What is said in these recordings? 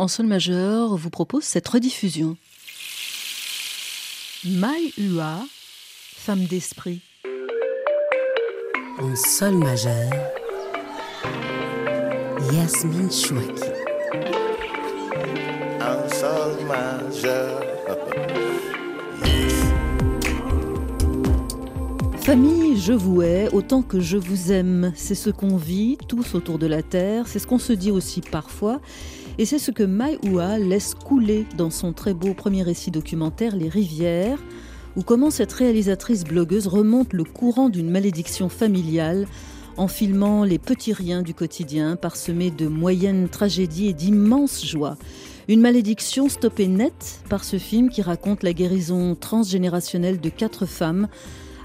en sol majeur, vous propose cette rediffusion. Mai Ua, femme d'esprit. En sol majeur, Yasmine Chouaki. En sol majeur. Famille, je vous hais autant que je vous aime. C'est ce qu'on vit tous autour de la Terre, c'est ce qu'on se dit aussi parfois. Et c'est ce que Mai Ua laisse couler dans son très beau premier récit documentaire Les Rivières, où comment cette réalisatrice blogueuse remonte le courant d'une malédiction familiale en filmant les petits riens du quotidien parsemés de moyennes tragédies et d'immenses joies. Une malédiction stoppée net par ce film qui raconte la guérison transgénérationnelle de quatre femmes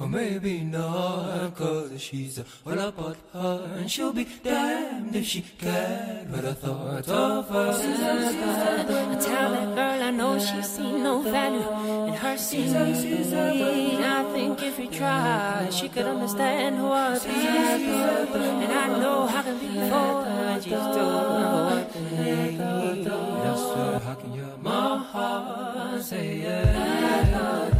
Or maybe not, cause she's a all about her. And she'll be damned if she can. But I thought of her. I tell that girl I know she's seen no value in her me. I think if we try, she could understand who I be. And I know how to be for her. She's doing what they Yes, sir, how can you my heart say yeah?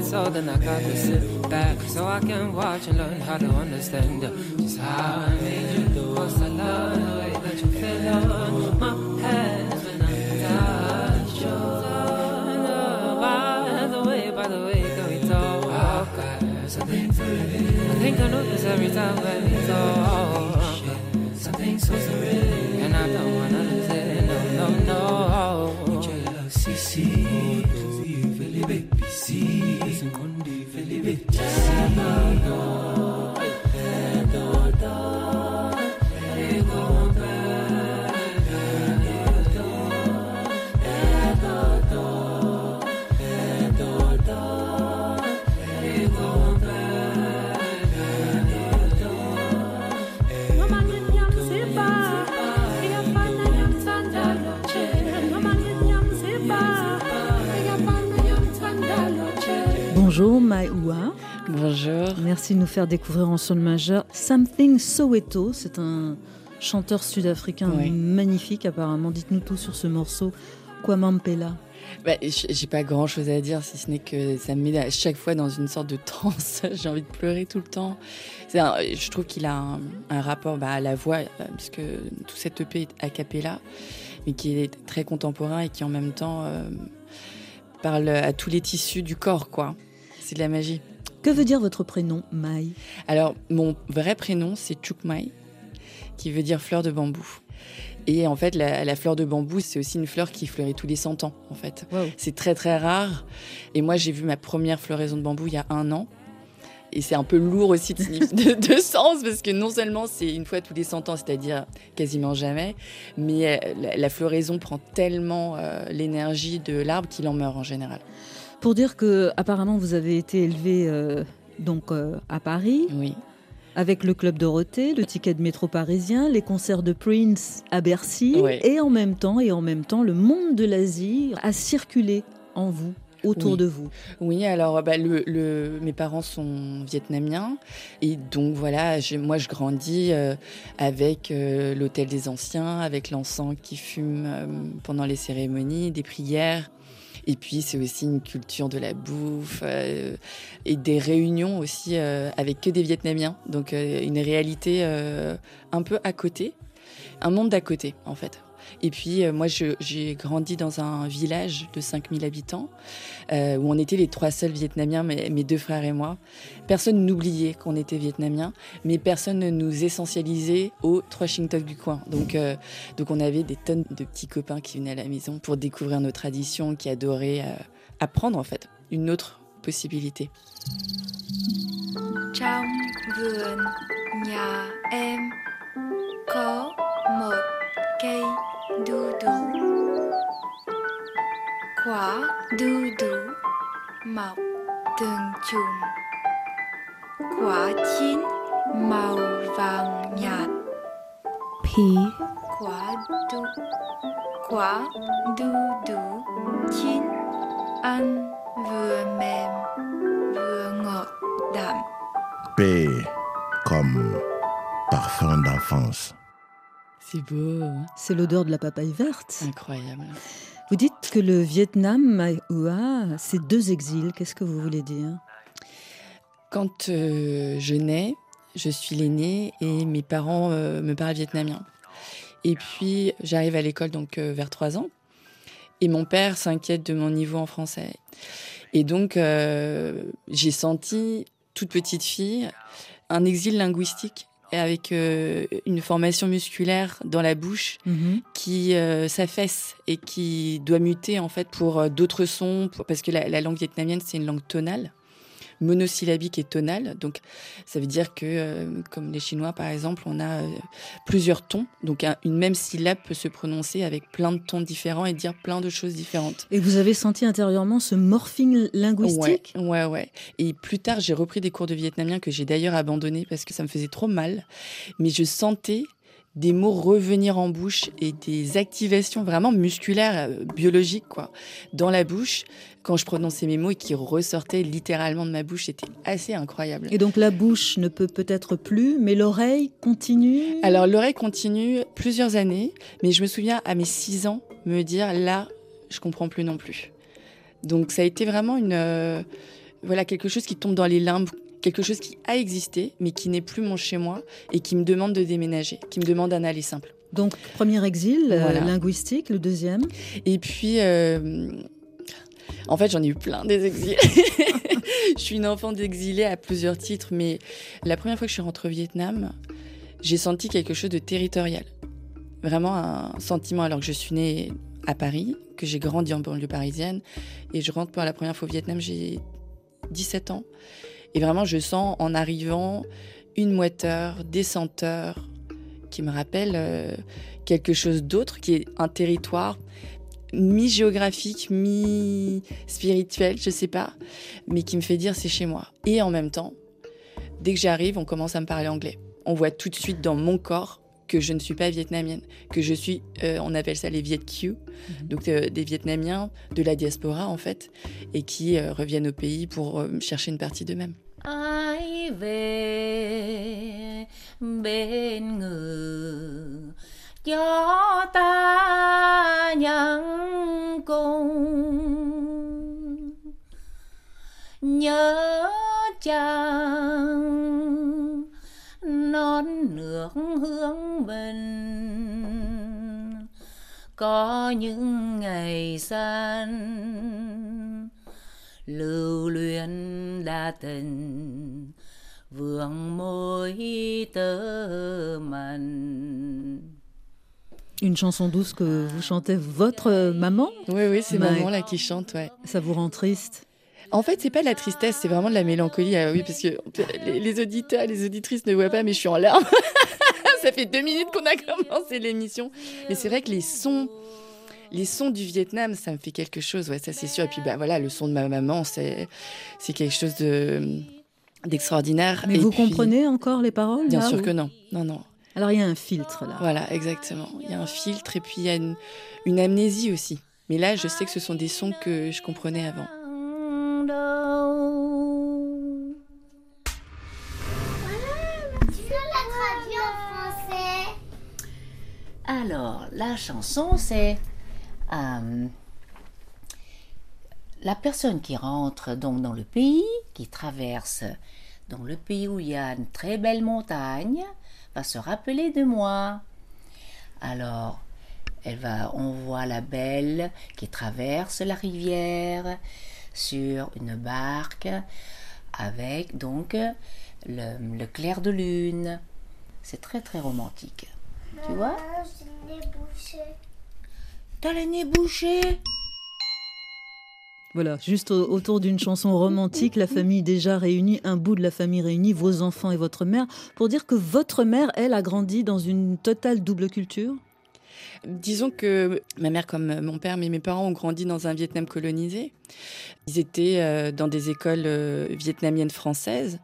So then I got to sit back so I can watch and learn how to understand just how I made you do. Cause I love the way that you feel on my hands when I touch you. By the way, by the way, can we talk? Something I think I know this every time when we talk. Something so surreal, and I don't wanna lose it. No, no, no. With your love, CC, sen kondi felibi Sima Bonjour Maïoua. Bonjour. Merci de nous faire découvrir en son majeur Something Soweto. C'est un chanteur sud-africain magnifique apparemment. Dites-nous tout sur ce morceau. Kwamampela. Bah, j'ai pas grand chose à dire si ce n'est que ça me met à chaque fois dans une sorte de transe. J'ai envie de pleurer tout le temps. je trouve qu'il a un, rapport bah, à la voix, euh, puisque tout cet EP est a cappella, mais qui est très contemporain et qui en même temps euh, parle à tous les tissus du corps, quoi. C'est de la magie. Que veut dire votre prénom, Mai? Alors, mon vrai prénom, c'est Chukmai, qui veut dire fleur de bambou. Et en fait, la, fleur de bambou, c'est aussi une fleur qui fleurit tous les 100 ans, en fait. C'est très, très rare. Et moi, j'ai vu ma première floraison de bambou il y a un an. Et c'est un peu lourd aussi de, sens, parce que non seulement c'est une fois tous les 100 ans, c'est-à-dire quasiment jamais, mais euh, la, floraison prend tellement euh, l'énergie de l'arbre qu'il en meurt en général. Pour dire que apparemment vous avez été élevé euh, donc euh, à Paris. Oui. Avec le club Dorothée, le ticket de métro parisien, les concerts de Prince à Bercy, et en même temps, et en même temps, le monde de l'Asie a circulé en vous autour de vous Oui, alors bah, le, mes parents sont vietnamiens et donc voilà, moi je grandis euh, avec l'hôtel des anciens, avec l'encens qui fume pendant les cérémonies, des prières. Et puis c'est aussi une culture de la bouffe euh, et des réunions aussi euh, avec que des Vietnamiens. Donc une réalité un peu à côté, un monde d'à côté en fait. Et puis, euh, moi, j'ai grandi dans un village de 5000 habitants euh, où on était les trois seuls Vietnamiens, mes, deux frères et moi. Personne n'oubliait qu'on était Vietnamiens, mais personne ne nous essentialisait au trois Toc du coin. Donc, euh, donc, on avait des tonnes de petits copains qui venaient à la maison pour découvrir nos traditions, qui adoraient apprendre, en fait, une autre possibilité. Em có một cây đu đủ. Quả đu đủ mọc từng chùm. Quả chín màu vàng nhạt. P quả đu quả đu đủ chín ăn vừa mềm vừa ngọt đậm P. Comme parfum d'enfance c'est beau. C'est l'odeur de la papaye verte. Incroyable. Vous dites que le Vietnam, Hoa, c'est deux exils. Qu'est-ce que vous voulez dire? Quand euh, je nais, je suis l'aînée et mes parents euh, me parlent vietnamien. Et puis j'arrive à l'école donc euh, vers trois ans et mon père s'inquiète de mon niveau en français. Et donc j'ai senti toute petite fille un exil linguistique avec euh, une formation musculaire dans la bouche mhm. qui euh, s'affaisse et qui doit muter en fait pour euh, d'autres sons, parce que la langue vietnamienne c'est une langue tonale monosyllabique et tonale. Donc, ça veut dire que, euh, comme les Chinois, par exemple, on a euh, plusieurs tons. Donc, une même syllabe peut se prononcer avec plein de tons différents et dire plein de choses différentes. Et vous avez senti intérieurement ce morphing linguistique? Ouais, ouais, ouais. Et plus tard, j'ai repris des cours de vietnamien que j'ai d'ailleurs abandonné parce que ça me faisait trop mal. Mais je sentais des mots revenir en bouche et des activations vraiment musculaires, euh, biologiques, quoi, dans la bouche quand je prononçais mes mots et qui ressortaient littéralement de ma bouche. C'était assez incroyable. Et donc la bouche ne peut peut-être plus, mais l'oreille continue? Alors l'oreille continue plusieurs années, mais je me souviens à mes six ans me dire là, je comprends plus non plus. Donc ça a été vraiment une... Euh, voilà, quelque chose qui tombe dans les limbes quelque chose qui a existé, mais qui n'est plus mon chez moi et qui me demande de déménager, qui me demande un aller simple. Donc, premier exil euh, linguistique, le deuxième Et puis, euh, en fait, j'en ai eu plein des exils. je suis une enfant d'exilé à plusieurs titres, mais la première fois que je suis rentrée au Vietnam, j'ai senti quelque chose de territorial. Vraiment un sentiment, alors que je suis née à Paris, que j'ai grandi en banlieue parisienne, et je rentre pour la première fois au Vietnam, j'ai 17 ans. Et vraiment, je sens en arrivant une moiteur, des senteurs qui me rappellent euh, quelque chose d'autre, qui est un territoire mi-géographique, mi-spirituel, je sais pas, mais qui me fait dire c'est chez moi. Et en même temps, dès que j'arrive, on commence à me parler anglais. On voit tout de suite dans mon corps que je ne suis pas vietnamienne, que je suis, euh, on appelle ça les Viet Q, mhm. donc euh, des Vietnamiens de la diaspora en fait, et qui euh, reviennent au pays pour chercher une partie d'eux-mêmes. Non nước hướng bình. Có những ngày xanh lưu luyến đa tình vương môi tơ mặn Une chanson douce que vous chantez votre maman? Oui, oui, c'est maman là qui chante, ouais. Ça vous rend triste? En fait, c'est pas de la tristesse, c'est vraiment de la mélancolie. Ah oui, parce que les, auditeurs, les auditrices ne voient pas, mais je suis en larmes. Ça fait deux minutes qu'on a commencé l'émission. Mais c'est vrai que les sons, les sons du Vietnam, ça me fait quelque chose, ouais, ça c'est sûr. Et puis bah voilà, le son de ma maman, c'est c'est quelque chose de d'extraordinaire. Mais vous comprenez encore les paroles Bien sûr que non, non, non. Alors il y a un filtre là. Voilà, exactement. Il y a un filtre et puis il y a une, une amnésie aussi. Mais là, je sais que ce sont des sons que je comprenais avant. Alors, la chanson, c'est euh, la personne qui rentre donc dans le pays, qui traverse dans le pays où il y a une très belle montagne, va se rappeler de moi. Alors, elle va, on voit la belle qui traverse la rivière sur une barque avec donc le, clair de lune. C'est très très romantique. Tu vois? T'as le nez bouché voilà, juste autour d'une chanson romantique, la famille déjà réunie, un bout de la famille réunie, vos enfants et votre mère, pour dire que votre mère, elle, a grandi dans une totale double culture? Disons que ma mère comme mon père, mais mes parents ont grandi dans un Vietnam colonisé. Ils étaient euh, dans des écoles euh, vietnamiennes françaises.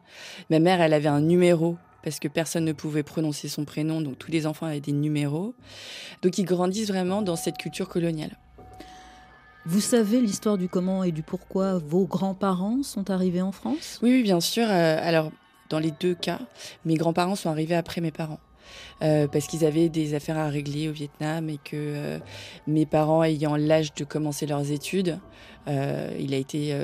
Ma mère, elle avait un numéro parce que personne ne pouvait prononcer son prénom, donc tous les enfants avaient des numéros. Donc ils grandissent vraiment dans cette culture coloniale. Vous savez l'histoire du comment et du pourquoi vos grands-parents sont arrivés en France? Oui, bien sûr. Euh, alors, dans les deux cas, mes grands-parents sont arrivés après mes parents. Euh, parce qu'ils avaient des affaires à régler au Vietnam et que euh, mes parents ayant l'âge de commencer leurs études, il a été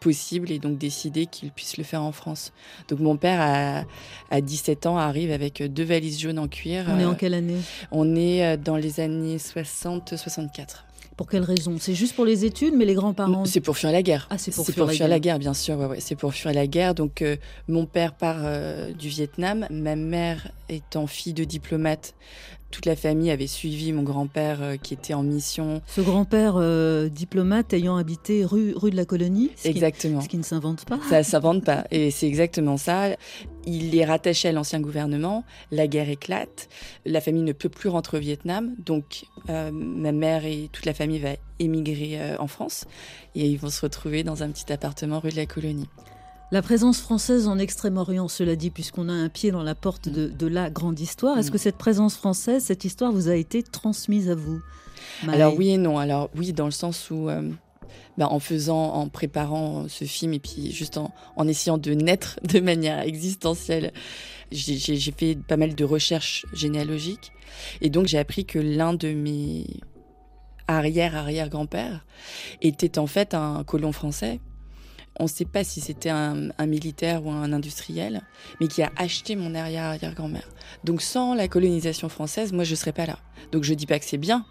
possible et donc décidé qu'ils puissent le faire en France. Donc mon père à, à 17 ans arrive avec deux valises jaunes en cuir. On est en quelle année? On est dans les années 60-64. Pour quelle raison? C'est juste pour les études, mais les grands-parents C'est pour fuir la guerre. Ah, c'est pour, fuir, la, la, guerre. bien sûr. Ouais, C'est pour fuir la guerre. Donc, euh, mon père part euh, du Vietnam. Ma mère étant fille de diplomate, toute la famille avait suivi mon grand-père euh, qui était en mission. Ce grand-père diplomate ayant habité rue, rue de la Colonie. exactement. ce qui ne s'invente pas. Ça ne s'invente pas. Et c'est exactement ça. Il est rattaché à l'ancien gouvernement. La guerre éclate. La famille ne peut plus rentrer au Vietnam. Donc, ma mère et toute la famille va émigrer en France. Et ils vont se retrouver dans un petit appartement rue de la Colonie. La présence française en Extrême-Orient, cela dit, puisqu'on a un pied dans la porte de, la grande histoire, est-ce mm. que cette présence française, cette histoire vous a été transmise à vous Alors oui et non. Alors oui, dans le sens où, euh, bah, en faisant, en préparant ce film et puis juste en, essayant de naître de manière existentielle, j'ai fait pas mal de recherches généalogiques. Et donc j'ai appris que l'un de mes arrière-arrière-grand-père était en fait un colon français on ne sait pas si c'était un, militaire ou un industriel, mais qui a acheté mon arrière-arrière-grand-mère. Donc sans la colonisation française, moi je ne serais pas là. Donc je dis pas que c'est bien,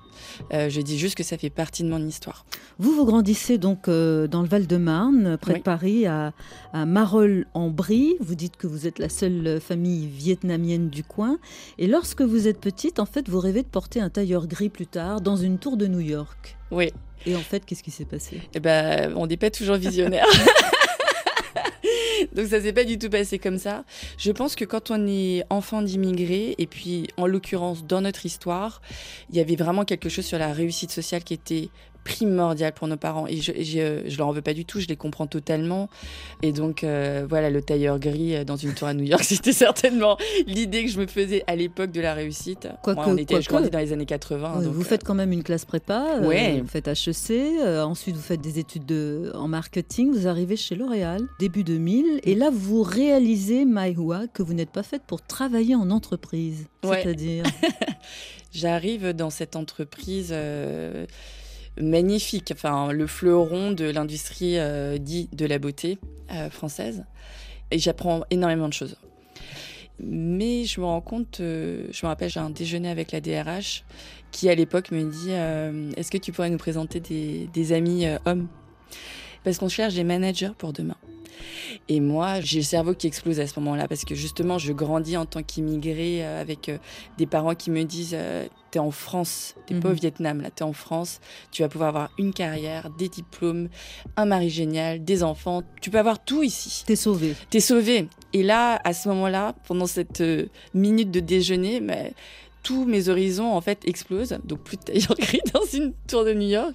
euh, je dis juste que ça fait partie de mon histoire. Vous, vous grandissez donc euh, dans le Val-de-Marne, près de Paris, à, à Marolles-en-Brie. Vous dites que vous êtes la seule famille vietnamienne du coin. Et lorsque vous êtes petite, en fait, vous rêvez de porter un tailleur gris plus tard dans une tour de New York. Oui, et en fait, qu'est-ce qui s'est passé? Eh ben, on n'est pas toujours visionnaire. Donc ça s'est pas du tout passé comme ça. Je pense que quand on est enfant d'immigrés, et puis en l'occurrence dans notre histoire, il y avait vraiment quelque chose sur la réussite sociale qui était primordial pour nos parents. Et je, je, leur en veux pas du tout, je les comprends totalement. Et donc, euh, voilà, le tailleur gris euh, dans une tour à New York, c'était certainement l'idée que je me faisais à l'époque de la réussite. Quoi Moi, on était, je grandis dans les années 80. vous euh, faites quand même une classe prépa, vous faites HEC, ensuite vous faites des études de, en marketing, vous arrivez chez L'Oréal, début 2000, et là vous réalisez, Maïhua, que vous n'êtes pas faite pour travailler en entreprise. C'est-à-dire J'arrive dans cette entreprise magnifique, enfin le fleuron de l'industrie euh, dit de la beauté euh, française. Et j'apprends énormément de choses. Mais je me rends compte, euh, je me rappelle, j'ai un déjeuner avec la DRH qui à l'époque me dit Est-ce que tu pourrais nous présenter des, des amis hommes? Parce qu'on cherche des managers pour demain. Et moi, j'ai le cerveau qui explose à ce moment-là parce que justement, je grandis en tant qu'immigré euh, avec euh, des parents qui me disent euh, T'es en France, t'es pas au mhm. Vietnam, là, t'es en France, tu vas pouvoir avoir une carrière, des diplômes, un mari génial, des enfants, tu peux avoir tout ici. T'es sauvé. T'es sauvé. Et là, à ce moment-là, pendant cette minute de déjeuner, mais tous mes horizons en fait explosent. Donc plus de gris dans une tour de New York.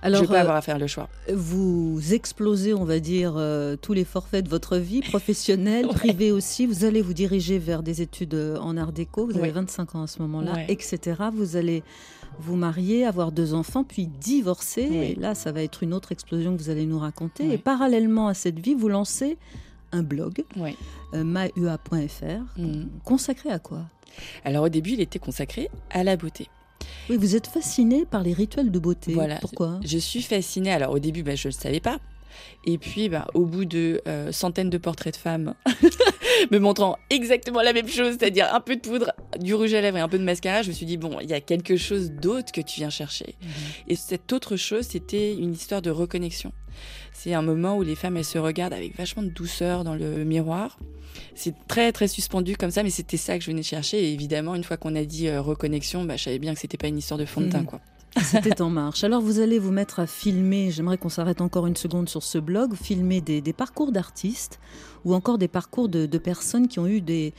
Alors, je vais pas avoir à faire le choix. Vous explosez, on va dire, euh, tous les forfaits de votre vie professionnelle, privée aussi. Vous allez vous diriger vers des études euh, en art déco. Vous avez 25 ans à ce moment-là, etc. Vous allez vous marier, avoir deux enfants, puis divorcer. Et là, ça va être une autre explosion que vous allez nous raconter. Et parallèlement à cette vie, vous lancez un blog, euh, myua.fr, mm. consacré à quoi? Alors au début, il était consacré à la beauté. Oui, vous êtes fascinée par les rituels de beauté. Voilà. Pourquoi? Je suis fascinée. Alors au début, bah, je ne le savais pas. Et puis, bah, au bout de euh, centaines de portraits de femmes me montrant exactement la même chose, c'est-à-dire un peu de poudre, du rouge à lèvres et un peu de mascara, je me suis dit, bon, il y a quelque chose d'autre que tu viens chercher. Mhm. Et cette autre chose, c'était une histoire de reconnexion. C'est un moment où les femmes, elles se regardent avec vachement de douceur dans le miroir. C'est très, très suspendu comme ça, mais c'était ça que je venais chercher. Et évidemment, une fois qu'on a dit euh, reconnexion, bah, je savais bien que c'était pas une histoire de fond de teint, mhm. quoi. C'était en marche. Alors vous allez vous mettre à filmer, j'aimerais qu'on s'arrête encore une seconde sur ce blog, filmer des, parcours d'artistes ou encore des parcours de, personnes qui ont eu des,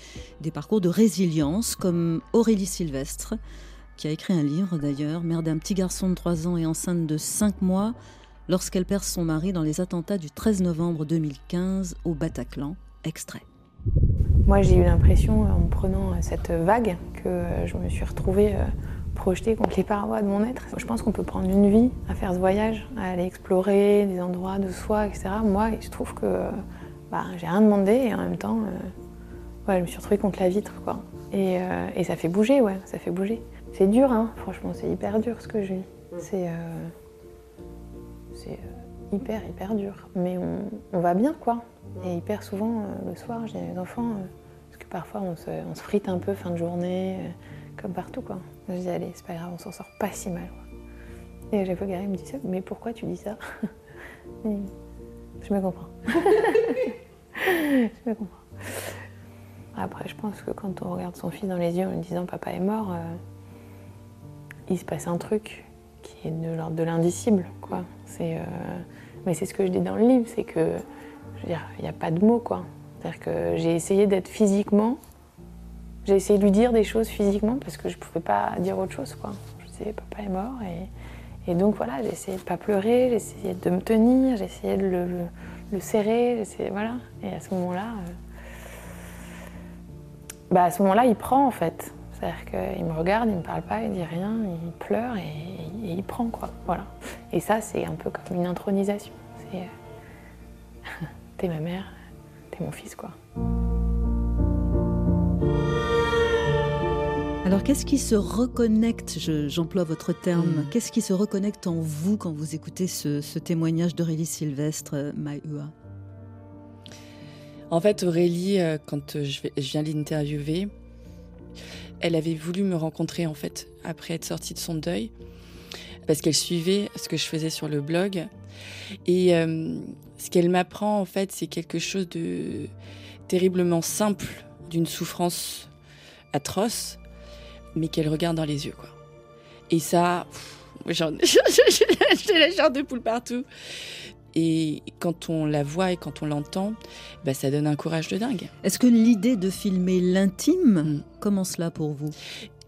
parcours de résilience, comme Aurélie Sylvestre, qui a écrit un livre d'ailleurs, mère d'un petit garçon de 3 ans et enceinte de 5 mois, lorsqu'elle perd son mari dans les attentats du 13 novembre 2015 au Bataclan. Extrait. Moi j'ai eu l'impression, en prenant cette vague, que je me suis retrouvée euh, projeter contre les parois de mon être. Je pense qu'on peut prendre une vie à faire ce voyage, à aller explorer des endroits de soi, etc. Moi, je trouve que bah, j'ai rien demandé et en même temps, euh, je me suis retrouvée contre la vitre. Quoi. Et, euh, et, ça fait bouger, ouais, ça fait bouger. C'est dur, hein, franchement, c'est hyper dur ce que je vis. C'est euh, hyper, hyper dur. Mais on, on, va bien, quoi. Et hyper souvent, le soir, j'ai des enfants, parce que parfois on se, on se frite un peu fin de journée comme partout quoi. Je dis allez, c'est pas grave, on s'en sort pas si mal. Et à chaque fois Gary me dit ça, mais pourquoi tu dis ça Je me comprends. je me comprends. Après, je pense que quand on regarde son fils dans les yeux en lui disant papa est mort, euh, il se passe un truc qui est de l'ordre de l'indicible, euh, mais c'est ce que je dis dans le livre, c'est que, il n'y a pas de mots. C'est-à-dire que j'ai essayé d'être physiquement j'ai essayé de lui dire des choses physiquement parce que je ne pouvais pas dire autre chose. Quoi. Je disais, papa est mort. Et, donc voilà, j'ai essayé de ne pas pleurer, j'ai essayé de me tenir, j'ai essayé de le, serrer. Voilà. Et à ce moment-là, euh, bah à ce moment-là, il prend en fait. C'est-à-dire qu'il me regarde, il ne me parle pas, il dit rien, il pleure et, il prend quoi. Voilà. Et ça, c'est un peu comme une intronisation. C'est euh, t'es ma mère, t'es mon fils quoi. Alors qu'est-ce qui se reconnecte, j'emploie votre terme, hmm. qu'est-ce qui se reconnecte en vous quand vous écoutez ce, témoignage d'Aurélie Sylvestre, euh, Maïua En fait, Aurélie, euh, quand je, viens l'interviewer, elle avait voulu me rencontrer en fait après être sortie de son deuil parce qu'elle suivait ce que je faisais sur le blog et euh, ce qu'elle m'apprend en fait c'est quelque chose de terriblement simple d'une souffrance atroce mais qu'elle regarde dans les yeux, quoi. Et ça, j'ai la chair de poule partout. Et quand on la voit et quand on l'entend, bah, ça donne un courage de dingue. Est-ce que l'idée de filmer l'intime mm. commence là pour vous?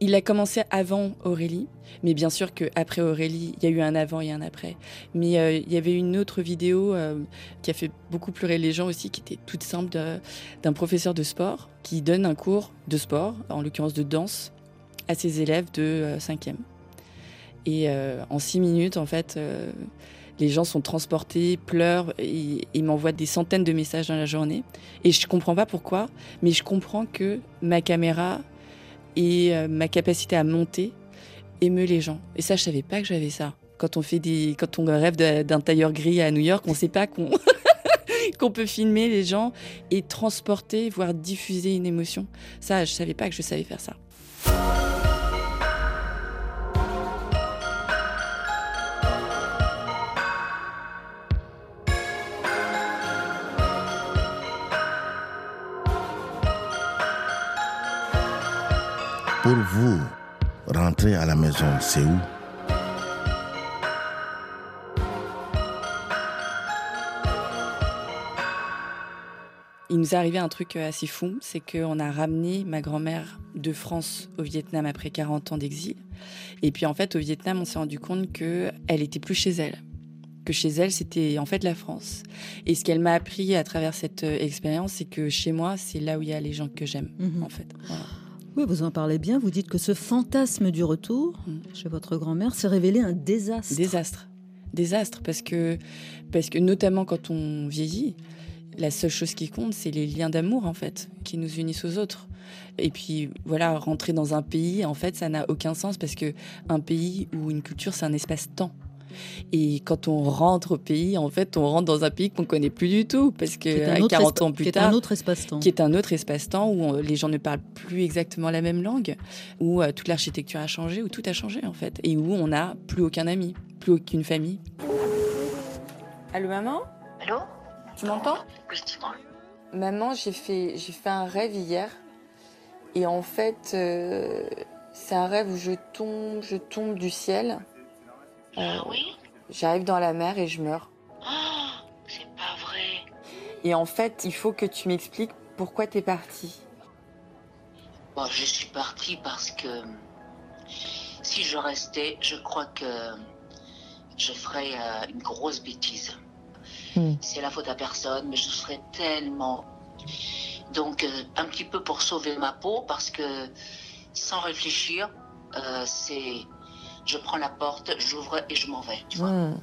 Il a commencé avant Aurélie, mais bien sûr qu'après Aurélie, il y a eu un avant et un après. Mais euh, il y avait une autre vidéo euh, qui a fait beaucoup pleurer les gens aussi, qui était toute simple, d'un professeur de sport qui donne un cours de sport, en l'occurrence de danse, à ses élèves de 5e. Euh, et euh, en six minutes, en fait, euh, les gens sont transportés, pleurent, et, ils m'envoient des centaines de messages dans la journée. Et je ne comprends pas pourquoi, mais je comprends que ma caméra et ma capacité à monter émeut les gens. Et ça, je savais pas que j'avais ça. Quand on fait des, quand on rêve d'un tailleur gris à New York, on ne sait pas qu'on qu'on peut filmer les gens et transporter, voire diffuser une émotion. Ça, je savais pas que je savais faire ça. Pour vous, rentrer à la maison, c'est où? Il nous est arrivé un truc euh, assez fou, c'est qu'on a ramené ma grand-mère de France au Vietnam après 40 ans d'exil. Et puis en fait, au Vietnam, on s'est rendu compte qu'elle était plus chez elle. Que chez elle, c'était en fait la France. Et ce qu'elle m'a appris à travers cette euh, expérience, c'est que chez moi, c'est là où il y a les gens que j'aime, mhm. en fait. Oui, vous en parlez bien. Vous dites que ce fantasme du retour mhm. chez votre grand-mère s'est révélé un désastre. Désastre. Désastre, parce que, parce que notamment quand on vieillit, la seule chose qui compte, c'est les liens d'amour, en fait, qui nous unissent aux autres. Et puis, voilà, rentrer dans un pays, en fait, ça n'a aucun sens parce que un pays ou une culture, c'est un espace-temps. Et quand on rentre au pays, en fait, on rentre dans un pays qu'on connaît plus du tout, parce que 40 ans plus qui tard, est un autre espace-temps, qui est un autre espace-temps où les gens ne parlent plus exactement la même langue, où euh, toute l'architecture a changé, où tout a changé en fait, et où on n'a plus aucun ami, plus aucune famille. Allô maman? Allô? Tu m'entends? Oui, dis-moi. Maman, j'ai fait, j'ai fait un rêve hier, et en fait, euh, c'est un rêve où je tombe, je tombe du ciel. Euh, oui J'arrive dans la mer et je meurs. Oh, c'est pas vrai. Et en fait, il faut que tu m'expliques pourquoi t'es partie. Bon, je suis partie parce que si je restais, je crois que je ferais euh, une grosse bêtise. Hmm. C'est la faute à personne, mais je serais tellement. Donc, euh, un petit peu pour sauver ma peau, parce que sans réfléchir, euh, c'est je prends la porte, j'ouvre et je m'en vais. Tu vois Hmm.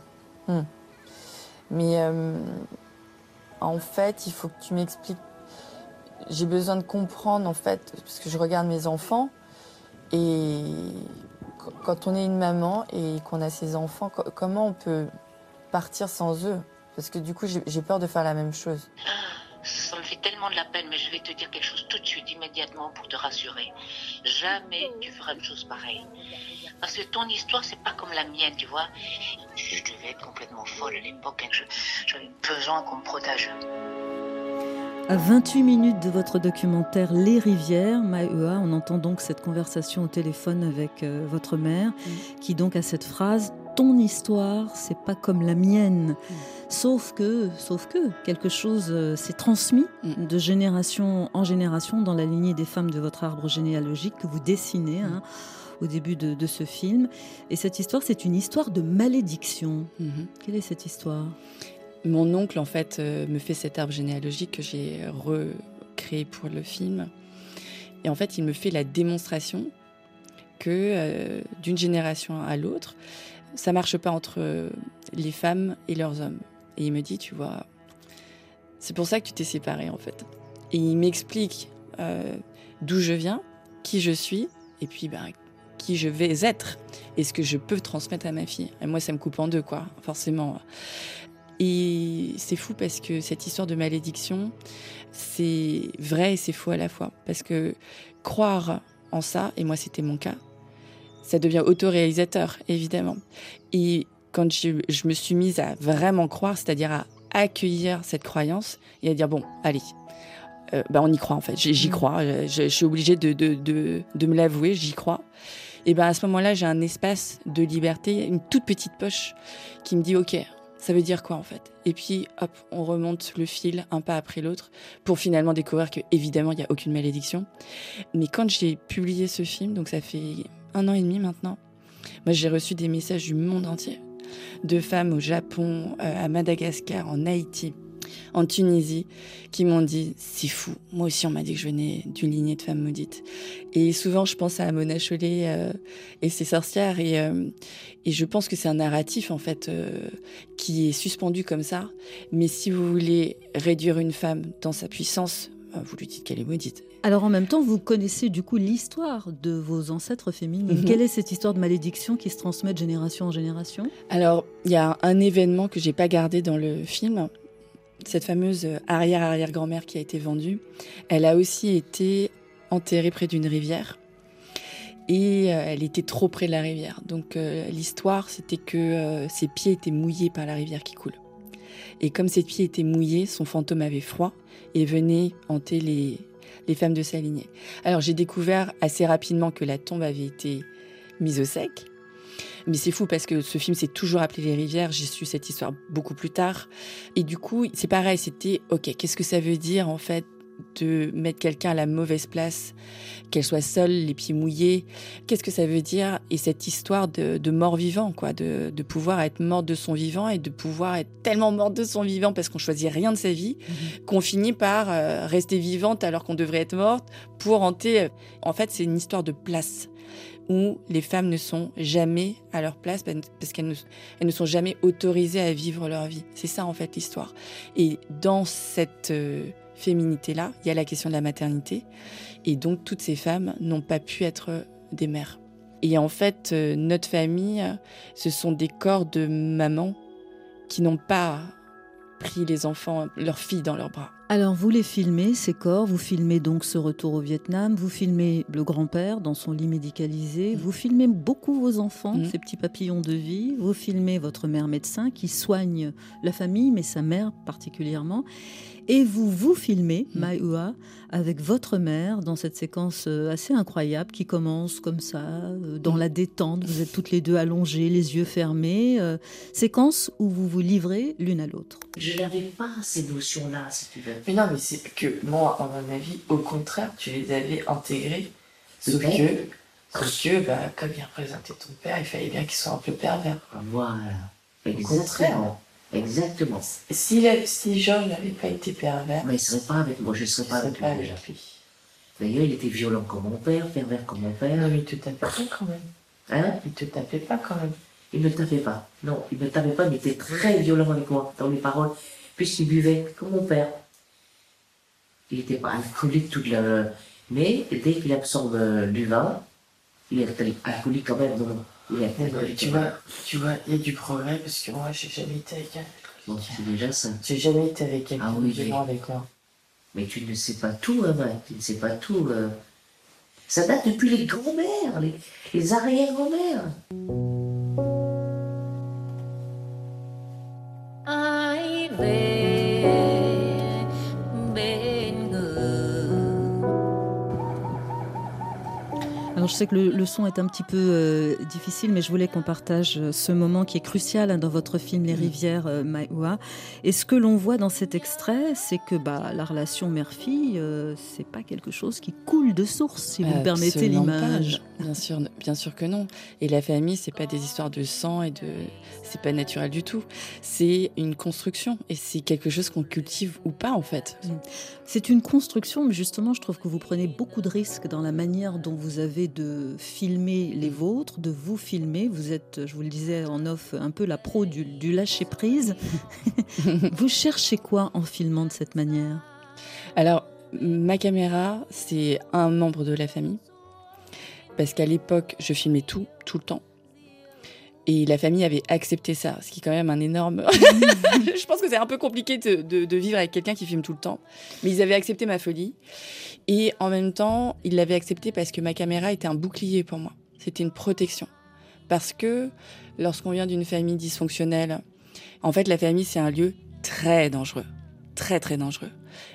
Hmm. Mais euh, en fait, il faut que tu m'expliques. J'ai besoin de comprendre, en fait, parce que je regarde mes enfants. Et qu- quand on est une maman et qu'on a ses enfants, co- comment on peut partir sans eux? Parce que du coup, j'ai peur de faire la même chose. Ça me fait tellement de la peine, mais je vais te dire quelque chose tout de suite, immédiatement, pour te rassurer. Jamais tu feras une chose pareille. Parce que ton histoire, c'est pas comme la mienne, tu vois. Je devais être complètement folle à l'époque, hein, que je- j'avais besoin qu'on me protège. À 28 minutes de votre documentaire Les Rivières, Maëa, on entend donc cette conversation au téléphone avec euh, votre mère, qui donc a cette phrase Ton histoire, c'est pas comme la mienne. Sauf que, sauf que, quelque chose euh, s'est transmis de génération en génération dans la lignée des femmes de votre arbre généalogique que vous dessinez hein, au début de, de ce film. Et cette histoire, c'est une histoire de malédiction. Mhm. Quelle est cette histoire? Mon oncle, en fait, euh, me fait cet arbre généalogique que j'ai recréé pour le film. Et en fait, il me fait la démonstration que euh, d'une génération à l'autre, ça marche pas entre euh, les femmes et leurs hommes. Et il me dit, tu vois, c'est pour ça que tu t'es séparé, en fait. Et il m'explique euh, d'où je viens, qui je suis, et puis ben, qui je vais être, et ce que je peux transmettre à ma fille. Et moi, ça me coupe en deux, quoi, forcément. Et c'est fou parce que cette histoire de malédiction, c'est vrai et c'est faux à la fois. Parce que croire en ça, et moi c'était mon cas, ça devient autoréalisateur, évidemment. Et quand je, je me suis mise à vraiment croire, c'est-à-dire à accueillir cette croyance et à dire, bon, allez, euh, bah on y croit en fait, j'y j'y crois, je, je suis obligée de, de, de, de me l'avouer, j'y crois. Et ben à ce moment-là, j'ai un espace de liberté, une toute petite poche qui me dit, ok, ça veut dire quoi en fait? Et puis hop, on remonte le fil un pas après l'autre pour finalement découvrir que évidemment il n'y a aucune malédiction. Mais quand j'ai publié ce film, donc ça fait un an et demi maintenant, moi j'ai reçu des messages du monde entier, de femmes au Japon, euh, à Madagascar, en Haïti, en Tunisie, qui m'ont dit c'est fou. Moi aussi on m'a dit que je venais d'une lignée de femmes maudites. Et souvent je pense à Mona Chollet euh, et ses sorcières et euh, et je pense que c'est un narratif en fait euh, qui est suspendu comme ça. Mais si vous voulez réduire une femme dans sa puissance, euh, vous lui dites qu'elle est maudite. Alors en même temps, vous connaissez du coup l'histoire de vos ancêtres féminines. Mhm. Quelle est cette histoire de malédiction qui se transmet de génération en génération? Alors, il y a un événement que j'ai pas gardé dans le film. Cette fameuse arrière-arrière-grand-mère qui a été vendue, elle a aussi été enterrée près d'une rivière. Et euh, elle était trop près de la rivière. Donc euh, l'histoire, c'était que euh, ses pieds étaient mouillés par la rivière qui coule. Et comme ses pieds étaient mouillés, son fantôme avait froid et venait hanter les, les femmes de sa lignée. Alors j'ai découvert assez rapidement que la tombe avait été mise au sec. Mais c'est fou parce que ce film s'est toujours appelé Les Rivières. J'ai su cette histoire beaucoup plus tard. Et du coup, c'est pareil. C'était, OK, qu'est-ce que ça veut dire en fait de mettre quelqu'un à la mauvaise place, qu'elle soit seule, les pieds mouillés? Qu'est-ce que ça veut dire? Et cette histoire de, de mort-vivant, quoi, de, de pouvoir être morte de son vivant et de pouvoir être tellement morte de son vivant parce qu'on choisit rien de sa vie, qu'on finit par euh, rester vivante alors qu'on devrait être morte pour hanter. En fait, c'est une histoire de place où les femmes ne sont jamais à leur place parce qu'elles ne, sont jamais autorisées à vivre leur vie. C'est ça en fait l'histoire. Et dans cette euh, féminité-là, il y a la question de la maternité. Et donc toutes ces femmes n'ont pas pu être des mères. Et en fait, euh, notre famille, ce sont des corps de mamans qui n'ont pas pris les enfants, leurs filles dans leurs bras. Alors vous les filmez, ces corps, vous filmez donc ce retour au Vietnam, vous filmez le grand-père dans son lit médicalisé, mm. vous filmez beaucoup vos enfants, mm. ces petits papillons de vie, vous filmez votre mère médecin qui soigne la famille, mais sa mère particulièrement. Et vous vous filmez, mmh. Maïua, avec votre mère dans cette séquence euh, assez incroyable qui commence comme ça, euh, dans mm. la détente. Vous êtes toutes les deux allongées, les yeux fermés. Euh, séquence où vous vous livrez l'une à l'autre. Je n'avais pas ces notions-là, si tu veux. Mais non, mais c'est que moi, en mon avis, au contraire, tu les avais intégrées. Sauf que, sauf que bah, comme il représentait ton père, il fallait bien qu'il soit un peu pervers. Voilà. Au contraire. Exactement. Si, si Georges n'avait pas été pervers. Mais il serait pas avec moi, je ne serais pas avec lui D'ailleurs, il était violent comme mon père, pervers comme mon père. Non, mais il te tapait pas quand même. Hein? Il te tapait pas quand même. Il ne tapait pas. Non, il ne tapait pas, mais il était très violent avec moi dans les paroles, puisqu'il buvait comme mon père. Il n'était pas alcoolique toute la. Mais dès qu'il absorbe euh, du vin, il est alcoolique quand même. Donc, tu vois, tu vois, il y a du progrès parce que moi, j'ai jamais été avec un. Bon, c'est déjà ça. J'ai jamais été avec quelqu'un ah, oui, mais... avec moi. Mais tu ne sais pas tout, hein, tu ne sais pas tout. Euh. Ça date depuis les grands-mères, les, les arrière-grands-mères. Sais que le, son est un petit peu euh, difficile, mais je voulais qu'on partage euh, ce moment qui est crucial hein, dans votre film Les mm. Rivières euh, Et ce que l'on voit dans cet extrait, c'est que bah, la relation mère-fille, euh, c'est pas quelque chose qui coule de source, si vous me permettez l'image. Bien sûr, bien sûr que non. Et la famille, c'est pas des histoires de sang et de, c'est pas naturel du tout. C'est une construction et c'est quelque chose qu'on cultive ou pas en fait. Mm. C'est une construction, mais justement, je trouve que vous prenez beaucoup de risques dans la manière dont vous avez de filmer les vôtres, de vous filmer. Vous êtes, je vous le disais en off, un peu la pro du, du lâcher prise. vous cherchez quoi en filmant de cette manière? Alors, ma caméra, c'est un membre de la famille parce qu'à l'époque, je filmais tout, tout le temps. Et la famille avait accepté ça, ce qui est quand même un énorme. je pense que c'est un peu compliqué de, vivre avec quelqu'un qui filme tout le temps. Mais ils avaient accepté ma folie. Et en même temps, ils l'avaient accepté parce que ma caméra était un bouclier pour moi. C'était une protection. Parce que lorsqu'on vient d'une famille dysfonctionnelle, en fait, la famille, c'est un lieu très dangereux. Très, très dangereux.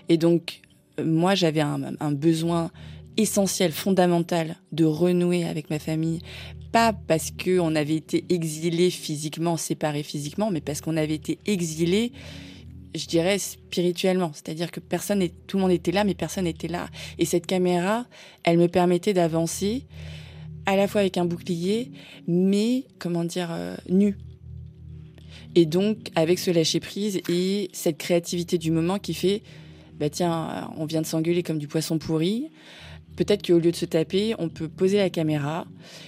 Et donc, moi, j'avais un besoin essentiel, fondamental de renouer avec ma famille, pas parce qu'on avait été exilé physiquement, séparé physiquement, mais parce qu'on avait été exilé, je dirais, spirituellement. C'est-à-dire que personne, tout le monde était là, mais personne n'était là. Et cette caméra, elle me permettait d'avancer à la fois avec un bouclier, mais, comment dire, euh, nu. Et donc, avec ce lâcher-prise et cette créativité du moment qui fait, bah tiens, on vient de s'engueuler comme du poisson pourri, Peut-être qu'au lieu de se taper, on peut poser la caméra,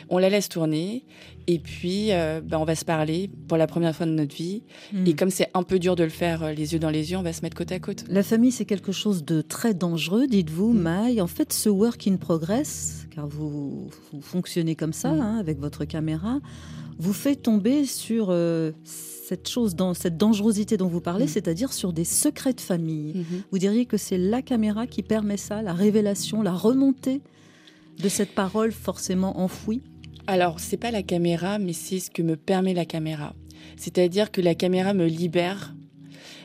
on la laisse tourner, et puis euh, ben, on va se parler pour la première fois de notre vie. Hmm. Et comme c'est un peu dur de le faire euh, les yeux dans les yeux, on va se mettre côte à côte. La famille, c'est quelque chose de très dangereux, dites-vous, mm. Maï. En fait, ce work in progress, car vous, fonctionnez comme ça, hmm. hein, avec votre caméra, vous fait tomber sur... Euh, cette chose, dans cette dangerosité dont vous parlez, mm. c'est-à-dire sur des secrets de famille. Mm-hmm. Vous diriez que c'est la caméra qui permet ça, la révélation, la remontée de cette parole forcément enfouie Alors, c'est pas la caméra, mais c'est ce que me permet la caméra. C'est-à-dire que la caméra me libère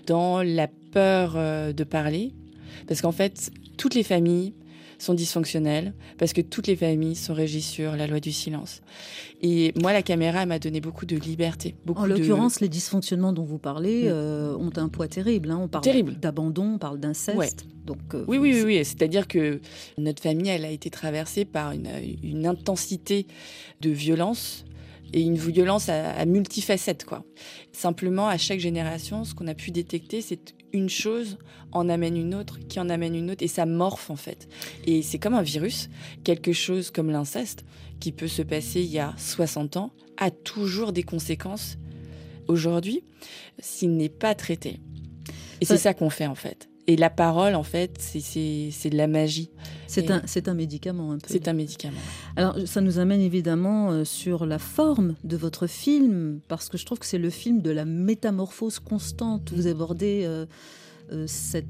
dans la peur euh, de parler, parce qu'en fait, toutes les familles sont dysfonctionnelles parce que toutes les familles sont régies sur la loi du silence. Et moi, la caméra m'a donné beaucoup de liberté. Beaucoup en l'occurrence, les dysfonctionnements dont vous parlez euh, ont un poids terrible. Hein. On parle d'abandon, on parle d'inceste. Donc, euh, oui, oui, oui, oui. C'est-à-dire que notre famille, elle a été traversée par une, une intensité de violence et une violence à, à multifacettes quoi. Simplement à chaque génération, ce qu'on a pu détecter, c'est une chose en amène une autre, qui en amène une autre, et ça morphe en fait. Et c'est comme un virus, quelque chose comme l'inceste, qui peut se passer il y a 60 ans, a toujours des conséquences aujourd'hui s'il n'est pas traité. Et c'est ça qu'on fait en fait. Et la parole, en fait, c'est de la magie. C'est un, un, médicament un peu. C'est un médicament. Alors, ça nous amène évidemment euh, sur la forme de votre film, parce que je trouve que c'est le film de la métamorphose constante. Vous abordez euh, euh, cette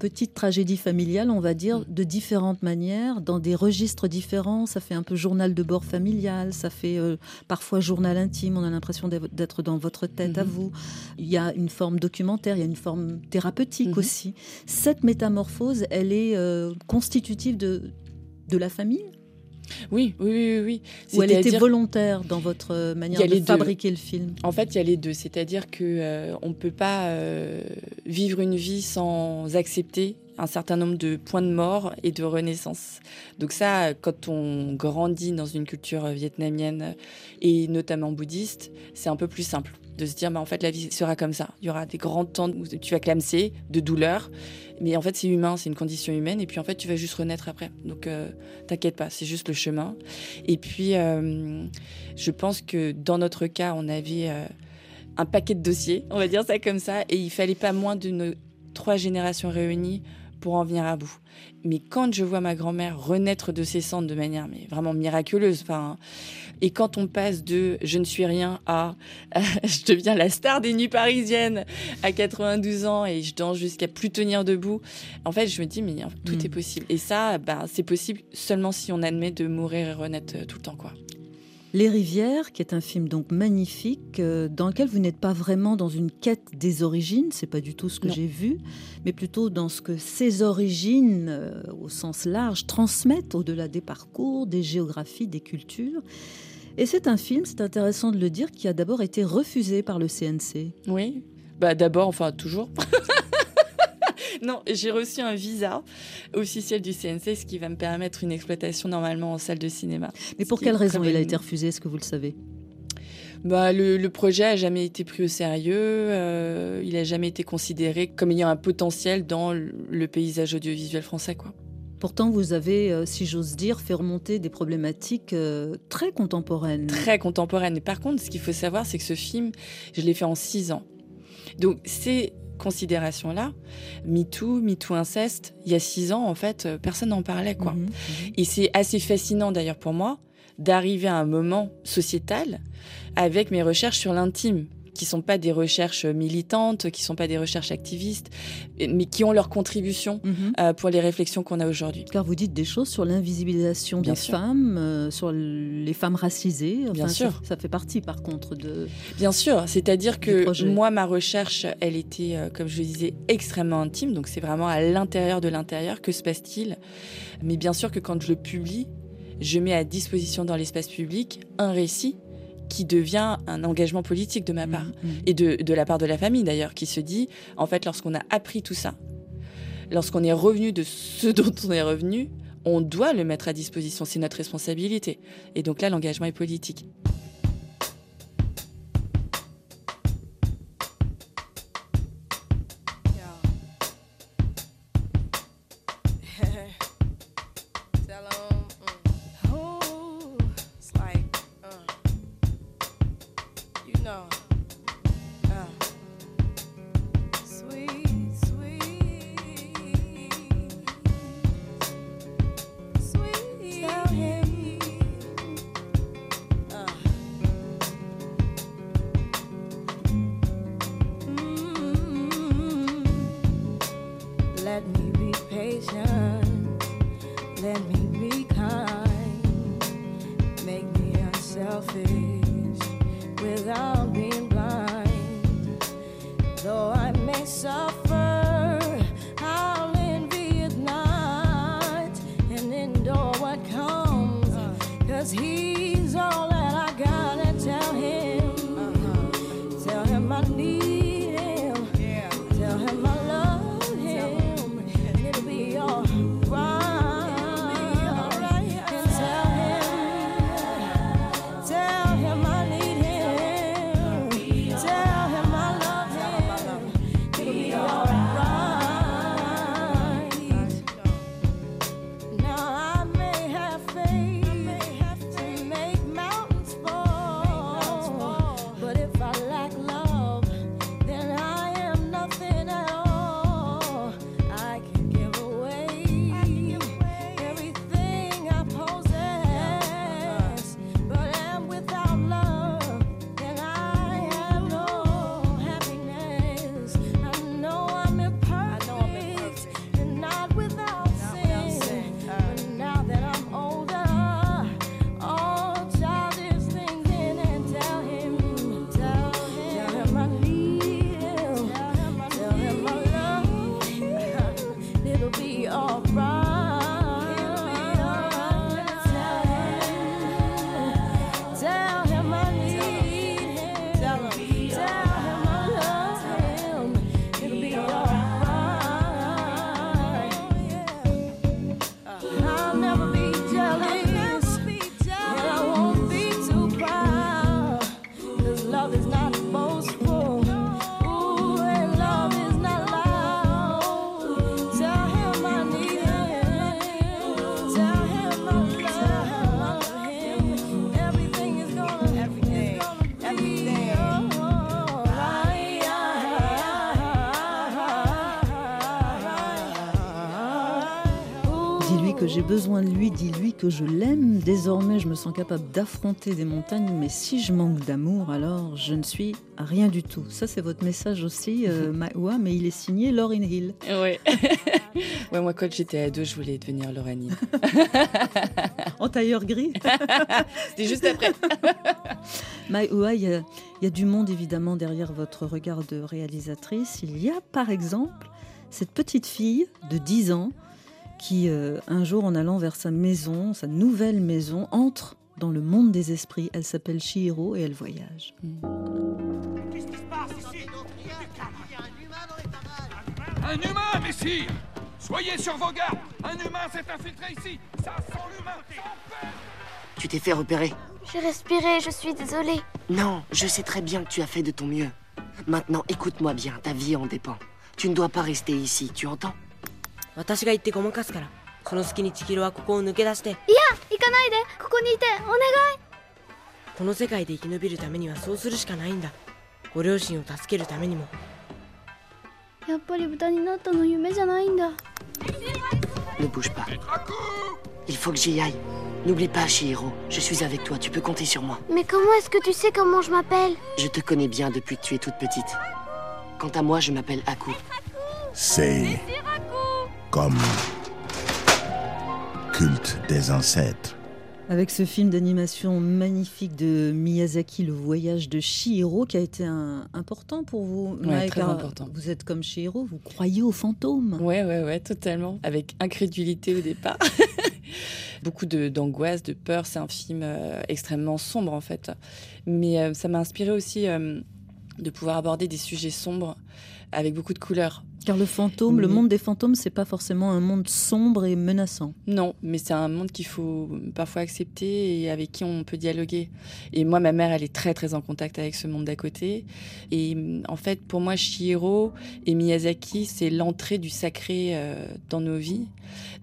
petite tragédie familiale, on va dire, de différentes manières, dans des registres différents. Ça fait un peu journal de bord familial, ça fait euh, parfois journal intime, on a l'impression d'être dans votre tête à mhm. vous. Il y a une forme documentaire, il y a une forme thérapeutique mhm. aussi. Cette métamorphose, elle est euh, constitutive de, de la famille oui, oui, oui, oui. Ou elle était volontaire dans votre manière de fabriquer le film En fait, il y a les deux. C'est-à-dire que euh, on ne peut pas euh, vivre une vie sans accepter un certain nombre de points de mort et de renaissance. Donc ça, quand on grandit dans une culture vietnamienne et notamment bouddhiste, c'est un peu plus simple de se dire, bah, en fait, la vie sera comme ça. Il y aura des grands temps où tu vas clamser, de douleur, mais en fait, c'est humain, c'est une condition humaine, et puis en fait, tu vas juste renaître après. Donc, euh, t'inquiète pas, c'est juste le chemin. Et puis, euh, je pense que dans notre cas, on avait euh, un paquet de dossiers, on va dire ça comme ça, et il fallait pas moins de nos trois générations réunies pour en venir à bout. Mais quand je vois ma grand-mère renaître de ses cendres de manière mais vraiment miraculeuse, enfin, et quand on passe de je ne suis rien à je deviens la star des nuits parisiennes à 92 ans et je danse jusqu'à plus tenir debout, en fait, je me dis mais tout hmm. est possible. Et ça, bah, c'est possible seulement si on admet de mourir et renaître tout le temps, quoi. Les Rivières, qui est un film donc magnifique, euh, dans lequel vous n'êtes pas vraiment dans une quête des origines, c'est pas du tout ce que j'ai vu, mais plutôt dans ce que ces origines, euh, au sens large, transmettent au-delà des parcours, des géographies, des cultures. Et c'est un film, c'est intéressant de le dire, qui a d'abord été refusé par le CNC. Oui, bah d'abord, enfin toujours. non, j'ai reçu un visa officiel du CNC, ce qui va me permettre une exploitation normalement en salle de cinéma. Mais pour quelle raison il a été refusé Est-ce que vous le savez? Bah, le, projet a jamais été pris au sérieux, euh, il a jamais été considéré comme ayant un potentiel dans le paysage audiovisuel français. Quoi. Pourtant, vous avez, euh, si j'ose dire, fait remonter des problématiques euh, très contemporaines. Très contemporaines. Et par contre, ce qu'il faut savoir, c'est que ce film, je l'ai fait en six ans. Donc, c'est considération-là, MeToo, MeToo inceste, il y a six ans, en fait, euh, personne n'en parlait, quoi. Mhm. Et c'est assez fascinant, d'ailleurs, pour moi, d'arriver à un moment sociétal avec mes recherches sur l'intime qui sont pas des recherches militantes, qui sont pas des recherches activistes, mais qui ont leur contribution mhm. euh, pour les réflexions qu'on a aujourd'hui. Car vous dites des choses sur l'invisibilisation des femmes, euh, sur les femmes racisées. Bien sûr. Ça, fait partie, par contre, de. Bien sûr. C'est-à-dire que moi, ma recherche, elle était, euh, comme je le disais, extrêmement intime. Donc, c'est vraiment à l'intérieur de l'intérieur. Que se passe-t-il Mais bien sûr que quand je le publie, je mets à disposition dans l'espace public un récit qui devient un engagement politique de ma mm, part mm. et de, la part de la famille d'ailleurs, qui se dit, en fait, lorsqu'on a appris tout ça, lorsqu'on est revenu de ce dont on est revenu, on doit le mettre à disposition, c'est notre responsabilité. Et donc là, l'engagement est politique. Besoin de lui, dis-lui que je l'aime. Désormais, je me sens capable d'affronter des montagnes, mais si je manque d'amour, alors je ne suis rien du tout. Ça, c'est votre message aussi, euh, mais il est signé Lauryn Hill. Oui. ouais, moi, quand j'étais ado, je voulais devenir Lauryn Hill. en tailleur gris C'était juste après. Maïwa, il y, y a du monde évidemment derrière votre regard de réalisatrice. Il y a par exemple cette petite fille de 10 ans qui, euh, un jour, en allant vers sa maison, sa nouvelle maison, entre dans le monde des esprits. Elle s'appelle Shihiro et elle voyage. Qu'est-ce qui se passe ici? Un humain, messire! Soyez sur vos gardes. Un humain s'est infiltré ici. Ça sent l'humain. Tu t'es fait repérer? J'ai respiré, je suis désolée. Non, je sais très bien que tu as fait de ton mieux. Maintenant, écoute-moi bien, ta vie en dépend. Tu ne dois pas rester ici, tu entends? 私が行ってごまかすからその隙に千尋はここを抜け出していや行かないでここにいてお願いこの世界で生き延びるためにはそうするしかないんだご両親を助けるためにもやっぱり豚になったの夢じゃないんだ Ne bouge pas. Il faut que j'y aille. N'oublie pas, Chihiro. Je suis avec toi. Tu peux compter sur moi. Mais comment est-ce que tu sais comment je m'appelle Je te connais bien depuis que tu es toute petite. Quant à moi, je m'appelle Aku. C'est comme culte des ancêtres. Avec ce film d'animation magnifique de Miyazaki, Le voyage de Shihiro, qui a été important pour vous. très important. Vous êtes comme Shihiro, vous croyez aux fantômes. Ouais, ouais, ouais, totalement. Avec incrédulité au départ. Beaucoup d'angoisse, de, peur. C'est un film euh, extrêmement sombre en fait. Mais euh, ça m'a inspiré aussi euh, de pouvoir aborder des sujets sombres avec beaucoup de couleurs. Car le fantôme, le monde des fantômes, c'est pas forcément un monde sombre et menaçant. Non, mais c'est un monde qu'il faut parfois accepter et avec qui on peut dialoguer. Et moi, ma mère, elle est très très en contact avec ce monde d'à côté. Et en fait, pour moi, Shihiro et Miyazaki, c'est l'entrée du sacré euh, dans nos vies,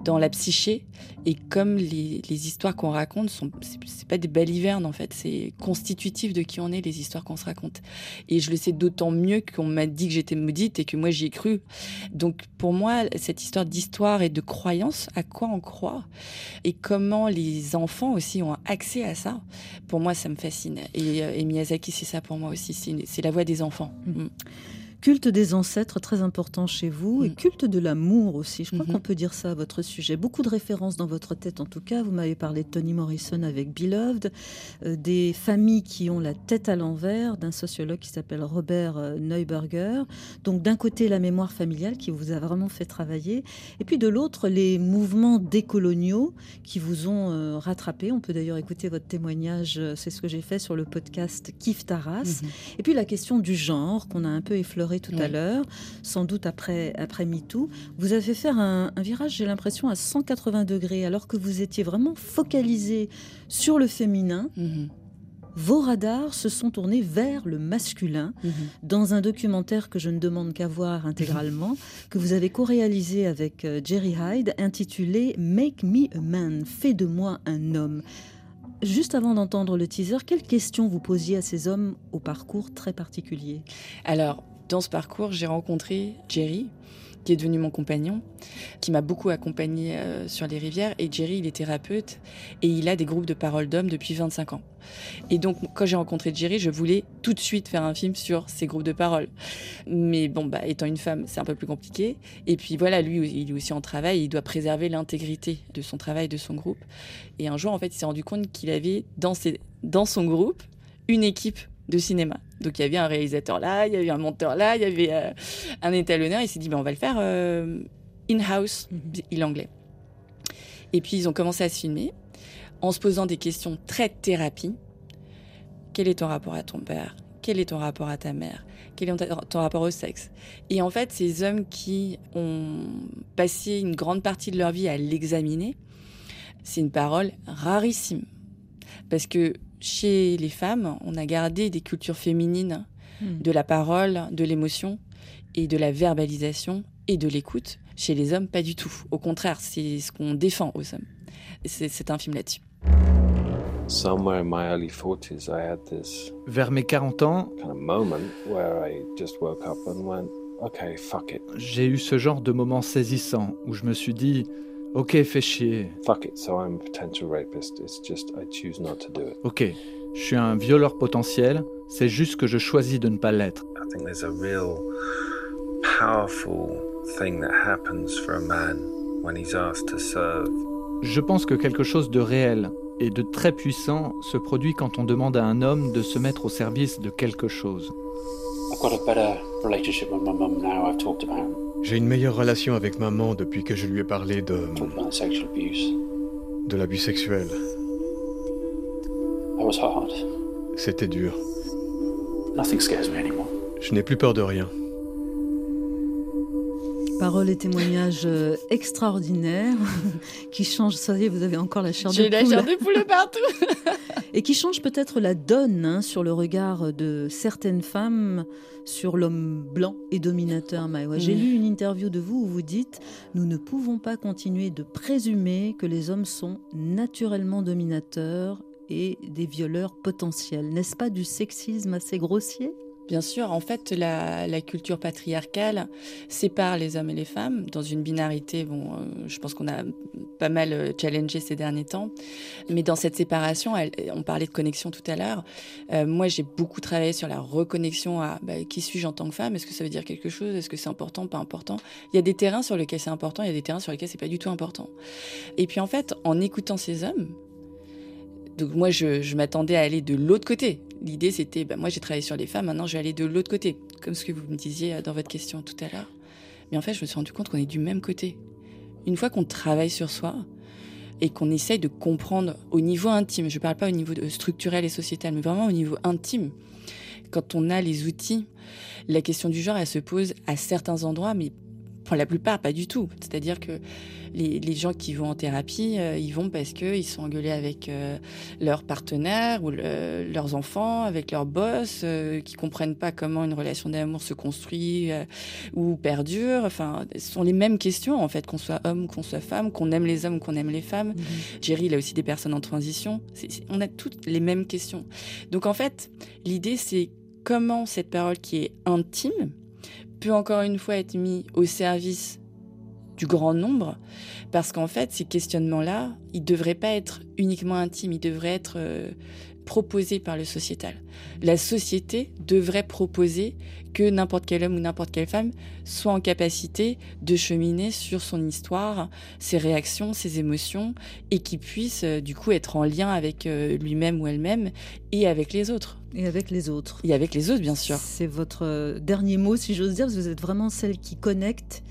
dans la psyché. Et comme les, histoires qu'on raconte sont, c'est pas des balivernes en fait, c'est constitutif de qui on est les histoires qu'on se raconte. Et je le sais d'autant mieux qu'on m'a dit que j'étais maudite et que moi j'y ai cru. Donc pour moi, cette histoire d'histoire et de croyance, à quoi on croit et comment les enfants aussi ont accès à ça, pour moi ça me fascine. Et, euh, Miyazaki, c'est ça pour moi aussi, c'est la voix des enfants. Mmh. Culte des ancêtres, très important chez vous, et mm. culte de l'amour aussi. Je crois mm-hmm. qu'on peut dire ça à votre sujet. Beaucoup de références dans votre tête, en tout cas. Vous m'avez parlé de Toni Morrison avec Beloved, euh, des familles qui ont la tête à l'envers, d'un sociologue qui s'appelle Robert euh, Neuberger. Donc, d'un côté, la mémoire familiale qui vous a vraiment fait travailler, et puis de l'autre, les mouvements décoloniaux qui vous ont euh, rattrapé. On peut d'ailleurs écouter votre témoignage, c'est ce que j'ai fait sur le podcast Kif Taras. Mm-hmm. Et puis la question du genre qu'on a un peu effleuré tout à l'heure, sans doute après, après MeToo. Vous avez fait un, virage, j'ai l'impression, à 180 degrés, alors que vous étiez vraiment focalisé sur le féminin. Mhm. Vos radars se sont tournés vers le masculin mhm. dans un documentaire que je ne demande qu'à voir intégralement, que vous avez co-réalisé avec euh, Jerry Hyde, intitulé Make Me a Man, fais de moi un homme. Juste avant d'entendre le teaser, quelles questions vous posiez à ces hommes au parcours très particulier? Alors, dans ce parcours, j'ai rencontré Jerry, qui est devenu mon compagnon, qui m'a beaucoup accompagné euh, sur les rivières. Et Jerry, il est thérapeute et il a des groupes de parole d'hommes depuis 25 ans. Et donc, quand j'ai rencontré Jerry, je voulais tout de suite faire un film sur ces groupes de parole. Mais bon, bah, étant une femme, c'est un peu plus compliqué. Et puis voilà, lui, il est aussi en travail, il doit préserver l'intégrité de son travail, de son groupe. Et un jour, en fait, il s'est rendu compte qu'il avait dans, ses, dans son groupe une équipe de cinéma. Donc il y avait un réalisateur là, il y avait un monteur là, il y avait euh, un étalonneur. Il s'est dit, ben, on va le faire euh, in-house, il anglais. Et puis ils ont commencé à se filmer en se posant des questions très thérapie. Quel est ton rapport à ton père? Quel est ton rapport à ta mère? Quel est ton rapport au sexe? Et en fait, ces hommes qui ont passé une grande partie de leur vie à l'examiner, c'est une parole rarissime. Parce que chez les femmes, on a gardé des cultures féminines hmm. de la parole, de l'émotion et de la verbalisation et de l'écoute. Chez les hommes, pas du tout. Au contraire, c'est ce qu'on défend aux hommes. C'est un film là-dessus. Vers mes 40 ans, j'ai eu ce genre de moment saisissant où je me suis dit, ok, fais chier. Ok, je suis un violeur potentiel, c'est juste que je choisis de ne pas l'être. Je pense que quelque chose de réel et de très puissant se produit quand on demande à un homme de se mettre au service de quelque chose. J'ai une meilleure relation avec maman depuis que je lui ai parlé de. de l'abus sexuel. C'était dur. Je n'ai plus peur de rien. Paroles et témoignages euh, extraordinaires qui changent. Ça y est, vous avez encore la chair de poule. J'ai la chair de poule partout. et qui changent peut-être la donne hein, sur le regard de certaines femmes sur l'homme blanc et dominateur Maïwa. J'ai lu une interview de vous où vous dites Nous ne pouvons pas continuer de présumer que les hommes sont naturellement dominateurs et des violeurs potentiels. N'est-ce pas du sexisme assez grossier? Bien sûr, en fait, la, culture patriarcale sépare les hommes et les femmes dans une binarité. Bon, euh, je pense qu'on a pas mal euh, challengé ces derniers temps, mais dans cette séparation, on parlait de connexion tout à l'heure. Euh, moi, j'ai beaucoup travaillé sur la reconnexion à bah, qui suis-je en tant que femme? Est-ce que ça veut dire quelque chose? Est-ce que c'est important, pas important? Il y a des terrains sur lesquels c'est important, il y a des terrains sur lesquels c'est pas du tout important. Et puis en fait, en écoutant ces hommes, donc moi, je m'attendais à aller de l'autre côté, L'idée, c'était, bah, moi j'ai travaillé sur les femmes, maintenant je vais aller de l'autre côté, comme ce que vous me disiez euh, dans votre question tout à l'heure. Mais en fait, je me suis rendu compte qu'on est du même côté. Une fois qu'on travaille sur soi et qu'on essaye de comprendre au niveau intime, je ne parle pas au niveau structurel et sociétal, mais vraiment au niveau intime, quand on a les outils, la question du genre, elle se pose à certains endroits, mais pour la plupart, pas du tout. C'est-à-dire que les, gens qui vont en thérapie, euh, ils vont parce qu'ils sont engueulés avec euh, leur partenaire ou leurs enfants, avec leur boss, euh, qui comprennent pas comment une relation d'amour se construit ou perdure. Enfin, ce sont les mêmes questions en fait, qu'on soit homme, qu'on soit femme, qu'on aime les hommes, qu'on aime les femmes. Mhm. Jerry, il a aussi des personnes en transition. on a toutes les mêmes questions. Donc en fait, l'idée c'est comment cette parole qui est intime peut encore une fois être mise au service du grand nombre, parce qu'en fait, ces questionnements-là, ils ne devraient pas être uniquement intimes, ils devraient être euh, proposés par le sociétal. La société devrait proposer que n'importe quel homme ou n'importe quelle femme soit en capacité de cheminer sur son histoire, ses réactions, ses émotions, et qui puisse euh, du coup être en lien avec euh, lui-même ou elle-même et avec les autres. Et avec les autres. Et avec les autres, bien sûr. C'est votre dernier mot, si j'ose dire, parce que vous êtes vraiment celle qui connecte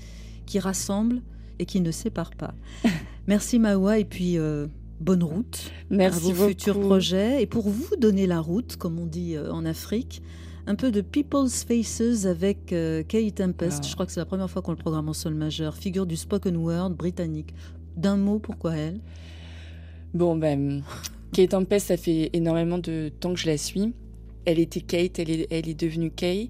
qui rassemble et qui ne sépare pas. Merci Mawa et puis euh, bonne route Merci à vos futurs projets. Et pour vous donner la route, comme on dit euh, en Afrique, un peu de People's Faces avec euh, Kay Tempest. Ah. Je crois que c'est la première fois qu'on le programme en sol majeur. Figure du spoken word britannique. D'un mot, pourquoi elle? Bon, ben, Kay Tempest, ça fait énormément de temps que je la suis. Elle était Kate, elle est, elle est devenue Kay.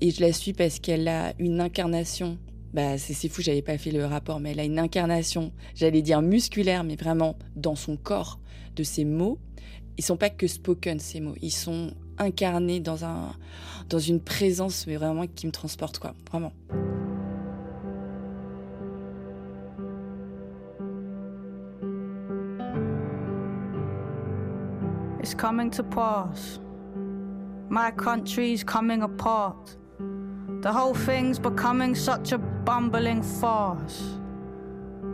Et je la suis parce qu'elle a une incarnation bah, c'est fou, j'avais pas fait le rapport, mais elle a une incarnation, j'allais dire musculaire, mais vraiment dans son corps, de ses mots. Ils sont pas que spoken, ces mots, ils sont incarnés dans, un, dans une présence, mais vraiment qui me transporte, quoi, vraiment. It's coming to pass. My country's coming apart. The whole thing's becoming such a bumbling farce.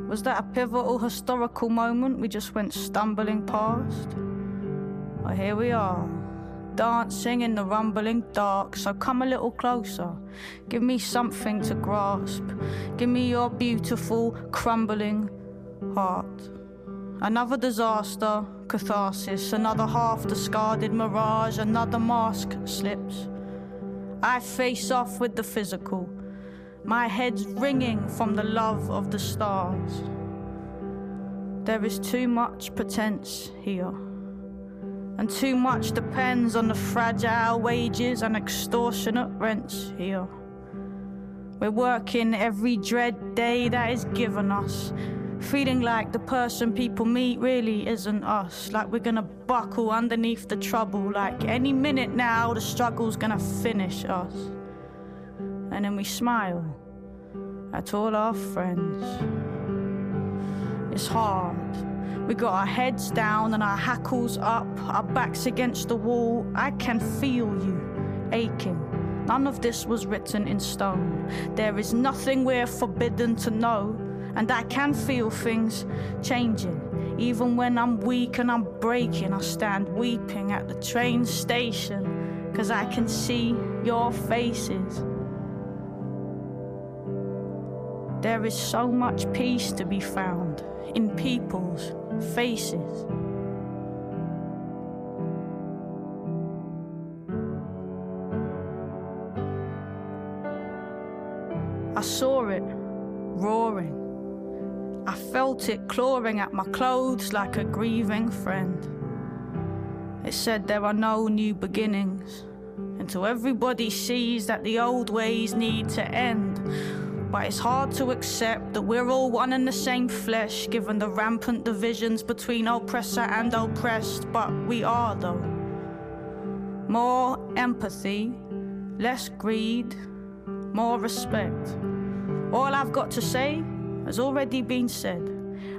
Was that a pivotal historical moment we just went stumbling past? Well, here we are, dancing in the rumbling dark. So come a little closer. Give me something to grasp. Give me your beautiful, crumbling heart. Another disaster, catharsis, another half discarded mirage, another mask slips. I face off with the physical, my head's ringing from the love of the stars. There is too much pretense here, and too much depends on the fragile wages and extortionate rents here. We're working every dread day that is given us Feeling like the person people meet really isn't us. Like we're gonna buckle underneath the trouble. Like any minute now, the struggle's gonna finish us. And then we smile at all our friends. It's hard. We got our heads down and our hackles up, our backs against the wall. I can feel you aching. None of this was written in stone. There is nothing we're forbidden to know and I can feel things changing. Even when I'm weak and I'm breaking, I stand weeping at the train station, cause I can see your faces. There is so much peace to be found in people's faces. I saw it roaring I felt it clawing at my clothes like a grieving friend. It said there are no new beginnings until everybody sees that the old ways need to end. But it's hard to accept that we're all one and the same flesh, given the rampant divisions between oppressor and oppressed. But we are, though. More empathy, less greed, more respect. All I've got to say has already been said.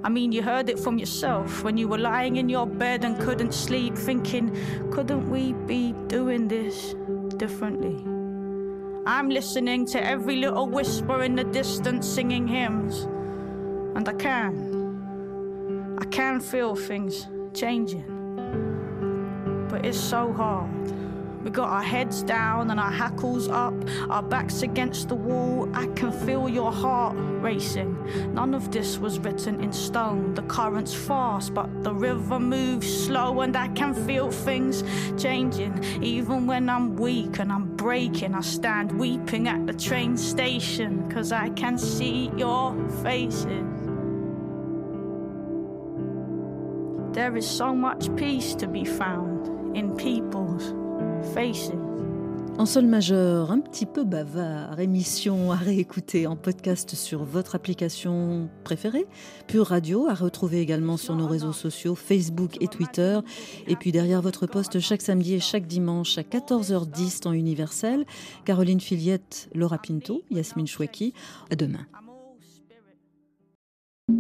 I mean, you heard it from yourself when you were lying in your bed and couldn't sleep, thinking, couldn't we be doing this differently? I'm listening to every little whisper in the distance singing hymns, and I can. I can feel things changing, but it's so hard. We got our heads down and our hackles up, our backs against the wall. I can feel your heart racing. None of this was written in stone. The current's fast, but the river moves slow, and I can feel things changing. Even when I'm weak and I'm breaking, I stand weeping at the train station, cause I can see your faces. There is so much peace to be found in people's En sol majeur, un petit peu bavard, émission à réécouter en podcast sur votre application préférée, Pure Radio, à retrouver également sur nos réseaux sociaux, Facebook et Twitter. Et puis derrière votre poste chaque samedi et chaque dimanche à 14h10 temps universel, Caroline Filiette, Laura Pinto, Yasmine Chouaki. À demain.